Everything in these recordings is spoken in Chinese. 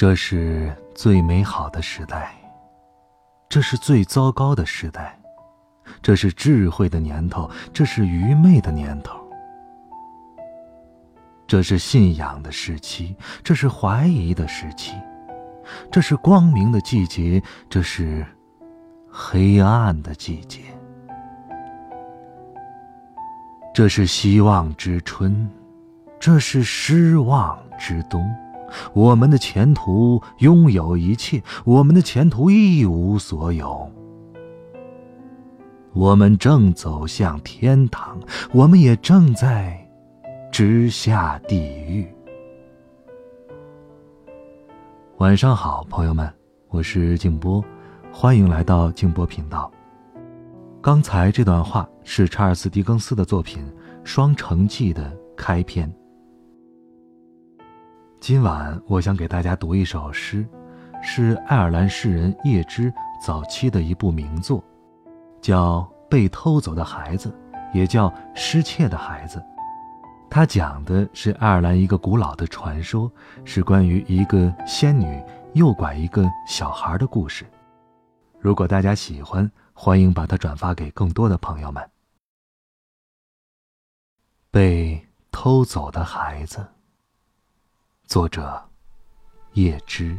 这是最美好的时代，这是最糟糕的时代，这是智慧的年头，这是愚昧的年头，这是信仰的时期，这是怀疑的时期，这是光明的季节，这是黑暗的季节，这是希望之春，这是失望之冬。我们的前途拥有一切，我们的前途一无所有。我们正走向天堂，我们也正在直下地狱。晚上好，朋友们，我是静波，欢迎来到静波频道。刚才这段话是查尔斯·狄更斯的作品《双城记》的开篇。今晚我想给大家读一首诗，是爱尔兰诗人叶芝早期的一部名作，叫《被偷走的孩子》，也叫《失窃的孩子》。它讲的是爱尔兰一个古老的传说，是关于一个仙女诱拐一个小孩的故事。如果大家喜欢，欢迎把它转发给更多的朋友们。被偷走的孩子。作者：叶芝。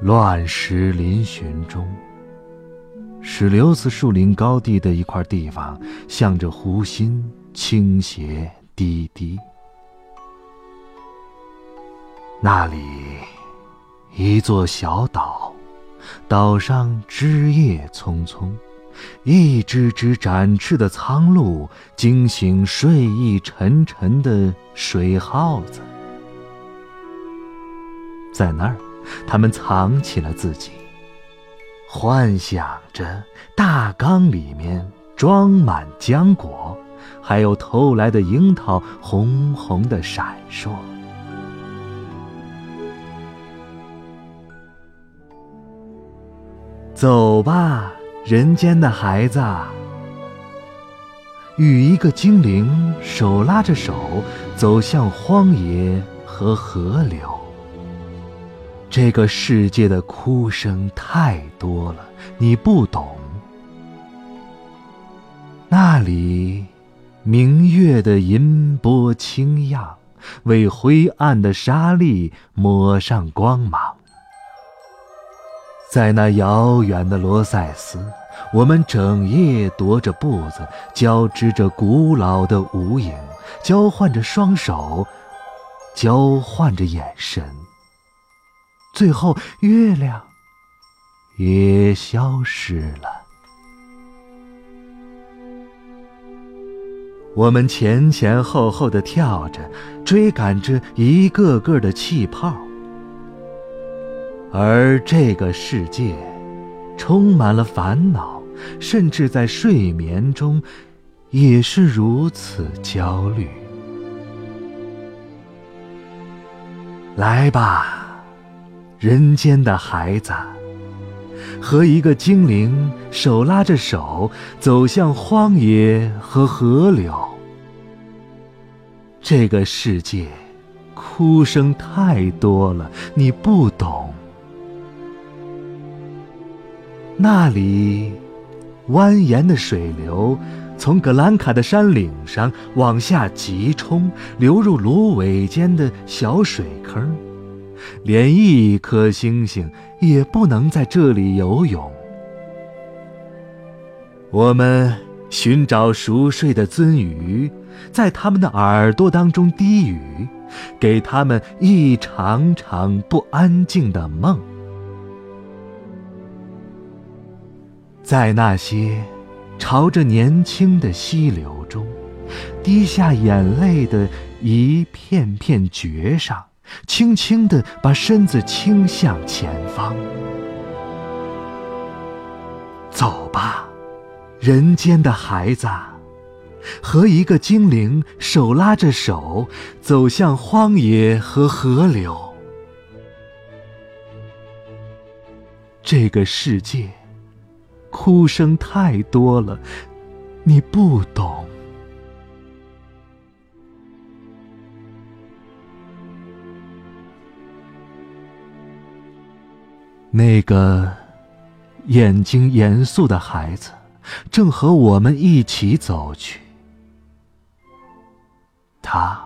乱石嶙峋中，石榴子树林高地的一块地方，向着湖心倾斜低低。那里，一座小岛，岛上枝叶葱葱，一只只展翅的苍鹭惊醒睡意沉沉的水耗子。在那儿，他们藏起了自己，幻想着大缸里面装满浆果，还有偷来的樱桃，红红的闪烁。走吧，人间的孩子，与一个精灵手拉着手，走向荒野和河流。这个世界的哭声太多了，你不懂。那里，明月的银波清漾，为灰暗的沙砾抹上光芒。在那遥远的罗塞斯，我们整夜踱着步子，交织着古老的舞影，交换着双手，交换着眼神。最后，月亮也消失了。我们前前后后的跳着，追赶着一个个的气泡。而这个世界充满了烦恼，甚至在睡眠中也是如此焦虑。来吧，人间的孩子，和一个精灵手拉着手走向荒野和河流。这个世界哭声太多了，你不懂。那里，蜿蜒的水流从格兰卡的山岭上往下急冲，流入芦苇间的小水坑，连一颗星星也不能在这里游泳。我们寻找熟睡的鳟鱼，在它们的耳朵当中低语，给他们一场场不安静的梦。在那些朝着年轻的溪流中滴下眼泪的一片片蕨上，轻轻地把身子倾向前方。走吧，人间的孩子。和一个精灵手拉着手，走向荒野和河流。这个世界，哭声太多了，你不懂。那个眼睛严肃的孩子，正和我们一起走去。他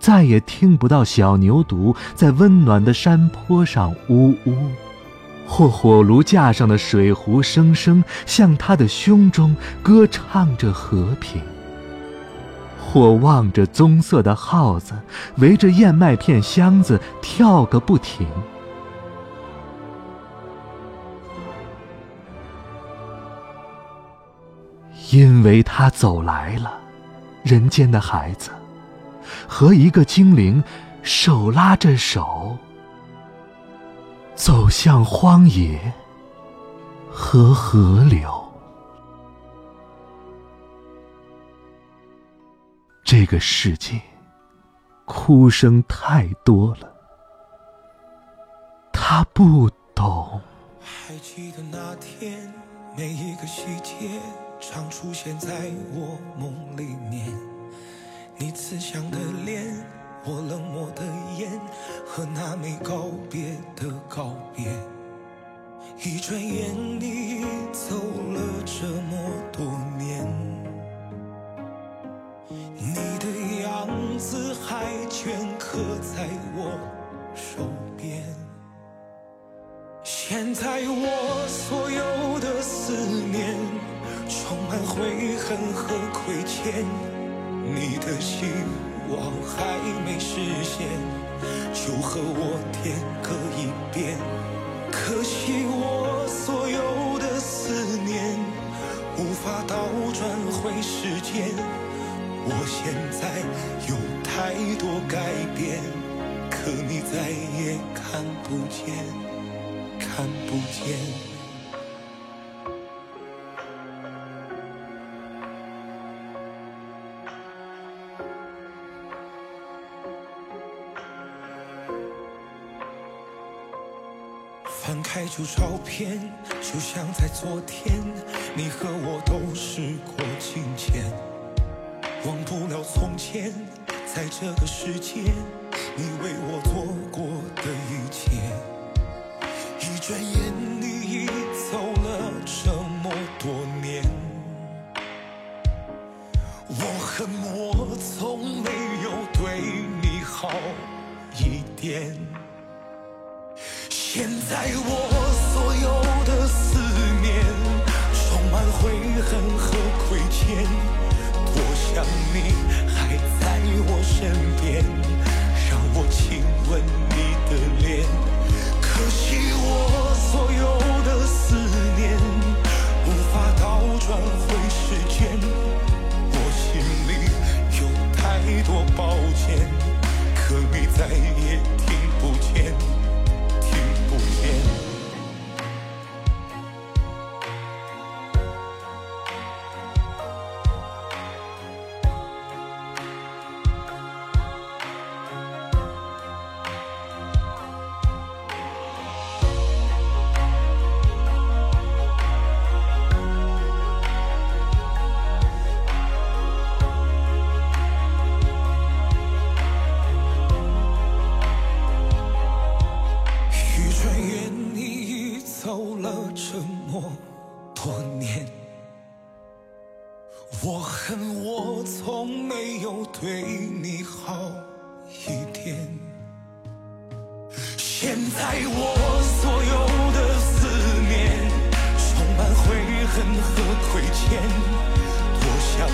再也听不到小牛犊在温暖的山坡上呜呜，或火炉架上的水壶声声向他的胸中歌唱着和平，或望着棕色的耗子围着燕麦片箱子跳个不停。因为他走来了，人间的孩子。和一个精灵手拉着手，走向荒野和河流。这个世界哭声太多了，他不懂。还记得那天，每一个细节常出现在我梦里面。你慈祥的脸，我冷漠的眼，和那没告别的告别。一转眼，你走了这么多年，你的样子还镌刻在我手边。现在我所有的思念，充满悔恨和亏欠。你的心望还没实现，就和我天各一边。可惜我所有的思念无法倒转回时间。我现在有太多改变，可你再也看不见，看不见。翻开旧照片，就像在昨天，你和我都时过境迁。忘不了从前，在这个世界，你为我做过的一切。一转眼，你已走了这么多年。我恨我从没有对你好一点。现在我所有的思念，充满悔恨和亏欠。我恨我从没有对你好一点。现在我所有的思念，充满悔恨和亏欠。多想